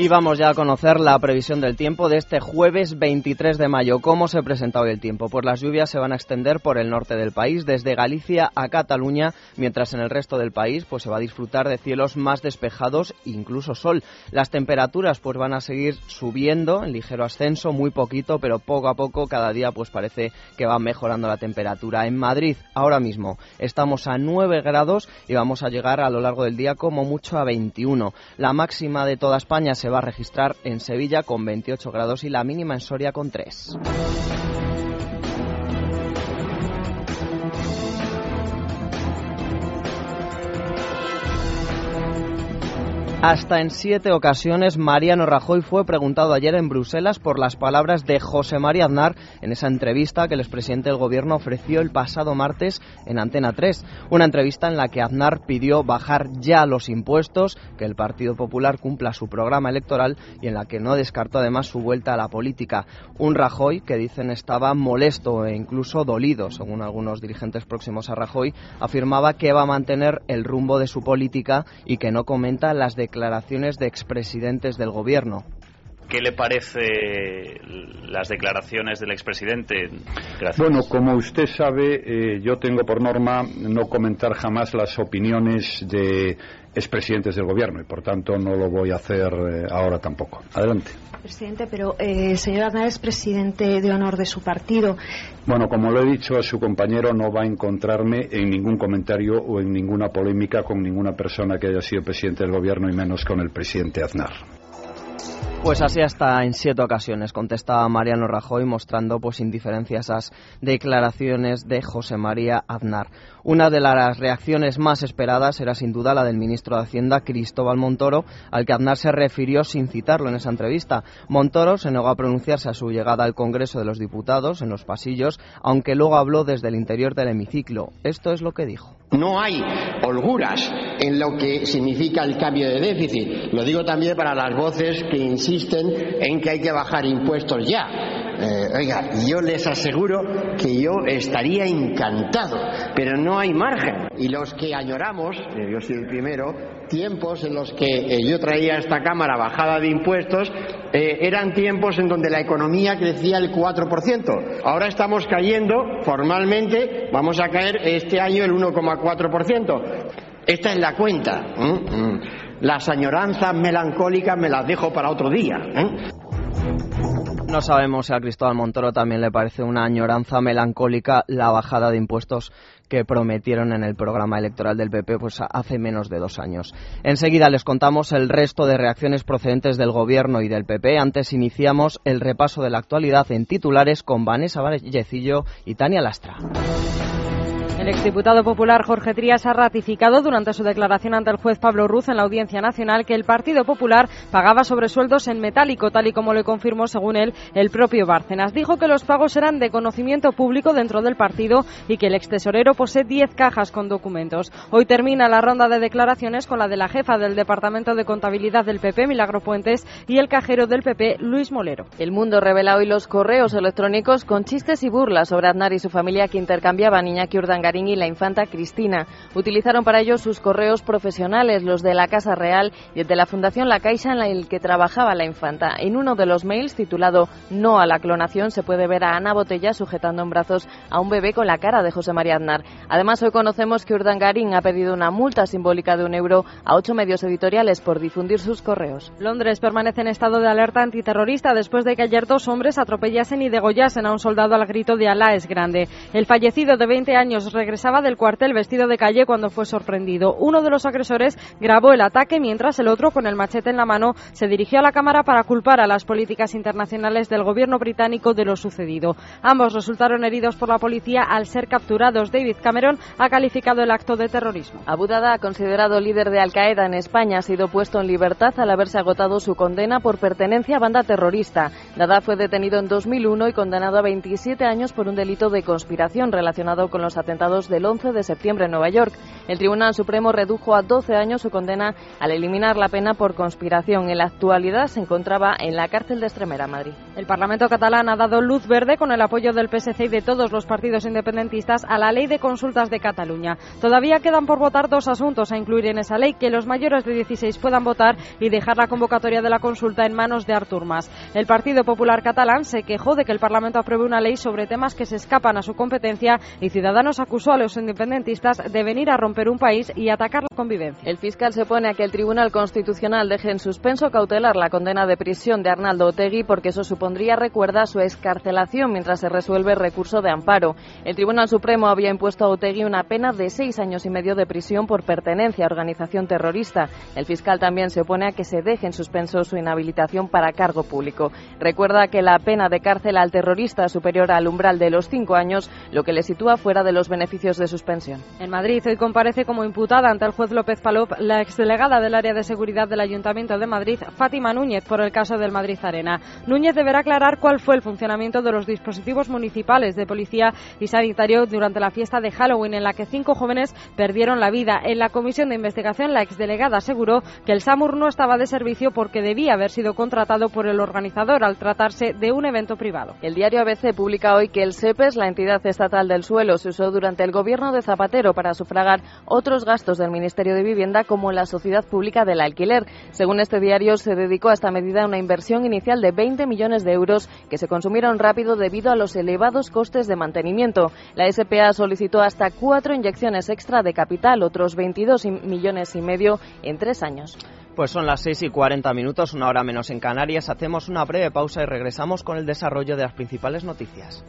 Y vamos ya a conocer la previsión del tiempo de este jueves 23 de mayo. ¿Cómo se presenta hoy el tiempo? Pues las lluvias se van a extender por el norte del país, desde Galicia a Cataluña, mientras en el resto del país pues se va a disfrutar de cielos más despejados, incluso sol. Las temperaturas pues van a seguir subiendo en ligero ascenso, muy poquito, pero poco a poco cada día pues parece que va mejorando la temperatura. En Madrid ahora mismo estamos a 9 grados y vamos a llegar a lo largo del día como mucho a 21. La máxima de toda España se va a registrar en Sevilla con 28 grados y la mínima en Soria con 3. Hasta en siete ocasiones Mariano Rajoy fue preguntado ayer en Bruselas por las palabras de José María Aznar en esa entrevista que el expresidente del gobierno ofreció el pasado martes en Antena 3. Una entrevista en la que Aznar pidió bajar ya los impuestos, que el Partido Popular cumpla su programa electoral y en la que no descartó además su vuelta a la política. Un Rajoy que dicen estaba molesto e incluso dolido, según algunos dirigentes próximos a Rajoy, afirmaba que va a mantener el rumbo de su política y que no comenta las declaraciones declaraciones de expresidentes del gobierno. ¿Qué le parece las declaraciones del expresidente? Bueno, como usted sabe, eh, yo tengo por norma no comentar jamás las opiniones de expresidentes del gobierno y, por tanto, no lo voy a hacer eh, ahora tampoco. Adelante. Presidente, pero eh, señor Aznar es presidente de honor de su partido. Bueno, como lo he dicho a su compañero, no va a encontrarme en ningún comentario o en ninguna polémica con ninguna persona que haya sido presidente del gobierno y menos con el presidente Aznar. Pues así hasta en siete ocasiones contestaba Mariano Rajoy mostrando pues indiferencia a esas declaraciones de José María Aznar. Una de las reacciones más esperadas era sin duda la del ministro de Hacienda Cristóbal Montoro, al que Aznar se refirió sin citarlo en esa entrevista. Montoro se negó a pronunciarse a su llegada al Congreso de los Diputados en los pasillos, aunque luego habló desde el interior del hemiciclo. Esto es lo que dijo. No hay holguras en lo que significa el cambio de déficit. Lo digo también para las voces que insisten en que hay que bajar impuestos ya. Eh, oiga, yo les aseguro que yo estaría encantado, pero no hay margen. Y los que añoramos, eh, yo soy el primero, tiempos en los que eh, yo traía esta Cámara bajada de impuestos, eran tiempos en donde la economía crecía el 4%. Ahora estamos cayendo, formalmente, vamos a caer este año el 1,4%. Esta es la cuenta. Las añoranzas melancólicas me las dejo para otro día. No sabemos si a Cristóbal Montoro también le parece una añoranza melancólica la bajada de impuestos que prometieron en el programa electoral del PP pues hace menos de dos años. Enseguida les contamos el resto de reacciones procedentes del Gobierno y del PP. Antes iniciamos el repaso de la actualidad en titulares con Vanessa Vallecillo y Tania Lastra. El exdiputado popular Jorge Trías ha ratificado durante su declaración ante el juez Pablo Ruz en la Audiencia Nacional que el Partido Popular pagaba sobresueldos en metálico, tal y como le confirmó, según él, el propio Bárcenas. Dijo que los pagos eran de conocimiento público dentro del partido y que el extesorero posee 10 cajas con documentos. Hoy termina la ronda de declaraciones con la de la jefa del Departamento de Contabilidad del PP, Milagro Puentes, y el cajero del PP, Luis Molero. El mundo revela hoy los correos electrónicos con chistes y burlas sobre Aznar y su familia que intercambiaban Iñaki Urdangarín y la infanta Cristina. Utilizaron para ello sus correos profesionales, los de la Casa Real y el de la Fundación La Caixa en el que trabajaba la infanta. En uno de los mails titulado No a la clonación se puede ver a Ana Botella sujetando en brazos a un bebé con la cara de José María Aznar. Además, hoy conocemos que Urdangarín ha pedido una multa simbólica de un euro a ocho medios editoriales por difundir sus correos. Londres permanece en estado de alerta antiterrorista después de que ayer dos hombres atropellasen y degollasen a un soldado al grito de Alá es grande. El fallecido de 20 años regresaba del cuartel vestido de calle cuando fue sorprendido. Uno de los agresores grabó el ataque mientras el otro, con el machete en la mano, se dirigió a la Cámara para culpar a las políticas internacionales del gobierno británico de lo sucedido. Ambos resultaron heridos por la policía al ser capturados. David Cameron ha calificado el acto de terrorismo. Abu Dada, considerado líder de Al Qaeda en España, ha sido puesto en libertad al haberse agotado su condena por pertenencia a banda terrorista. Dada fue detenido en 2001 y condenado a 27 años por un delito de conspiración relacionado con los atentados del 11 de septiembre en Nueva York. El Tribunal Supremo redujo a 12 años su condena al eliminar la pena por conspiración. En la actualidad se encontraba en la cárcel de Extremera, Madrid. El Parlamento catalán ha dado luz verde con el apoyo del PSC y de todos los partidos independentistas a la ley de consultas de Cataluña. Todavía quedan por votar dos asuntos a incluir en esa ley, que los mayores de 16 puedan votar y dejar la convocatoria de la consulta en manos de Artur Mas. El Partido Popular catalán se quejó de que el Parlamento apruebe una ley sobre temas que se escapan a su competencia y Ciudadanos acusó a los independentistas de venir a romper un país y atacar la convivencia. El fiscal se opone a que el Tribunal Constitucional deje en suspenso cautelar la condena de prisión de Arnaldo Otegui porque eso supondría, recuerda, su escarcelación mientras se resuelve el recurso de amparo. El Tribunal Supremo había impuesto a Otegui una pena de seis años y medio de prisión por pertenencia a organización terrorista. El fiscal también se opone a que se deje en suspenso su inhabilitación para cargo público. Recuerda que la pena de cárcel al terrorista es superior al umbral de los cinco años, lo que le sitúa fuera de los beneficios de suspensión. En Madrid hoy comparece como imputada ante el juez López Palop la exdelegada del área de seguridad del Ayuntamiento de Madrid, Fátima Núñez, por el caso del Madrid Arena. Núñez deberá aclarar cuál fue el funcionamiento de los dispositivos municipales de policía y sanitario durante la fiesta de Halloween en la que cinco jóvenes perdieron la vida. En la comisión de investigación, la exdelegada aseguró que el SAMUR no estaba de servicio porque debía haber sido contratado por el organizador al tratarse de un evento privado. El diario ABC publica hoy que el SEPES, la entidad estatal del suelo, se usó durante el gobierno de Zapatero para sufragar otros gastos del Ministerio de Vivienda como la Sociedad Pública del Alquiler. Según este diario, se dedicó a esta medida una inversión inicial de 20 millones de euros que se consumieron rápido debido a los elevados costes de mantenimiento. La SPA solicitó hasta cuatro inyecciones extra de capital, otros 22 millones y medio en tres años. Pues son las 6 y 40 minutos, una hora menos en Canarias. Hacemos una breve pausa y regresamos con el desarrollo de las principales noticias.